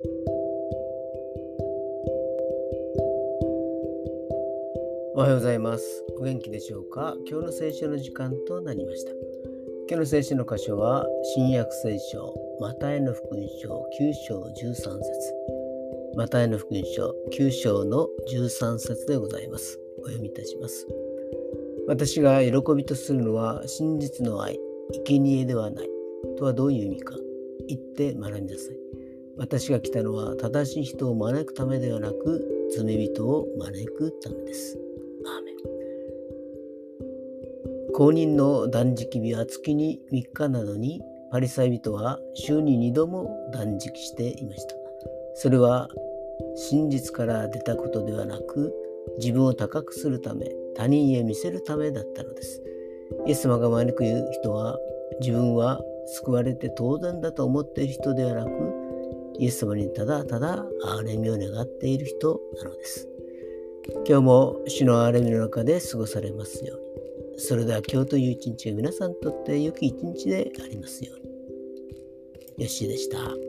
おはようございます。お元気でしょうか？今日の聖書の時間となりました。今日の聖書の箇所は、新約聖書、マタイの福音書9章13節マタイの福音書9章の13節でございます。お読みいたします。私が喜びとするのは真実の愛、生贄ではない。とはどういう意味か言って学びなさい。私が来たのは正しい人を招くためではなく罪人を招くためです。アーメン公認の断食日は月に3日なのにパリサイ人は週に2度も断食していました。それは真実から出たことではなく自分を高くするため他人へ見せるためだったのです。イエス様が招く人は自分は救われて当然だと思っている人ではなくイエス様にただただ憐れみを願っている人なのです。今日も主の憐れみの中で過ごされますように。それでは今日という一日が皆さんにとって良き一日でありますように。よしでした。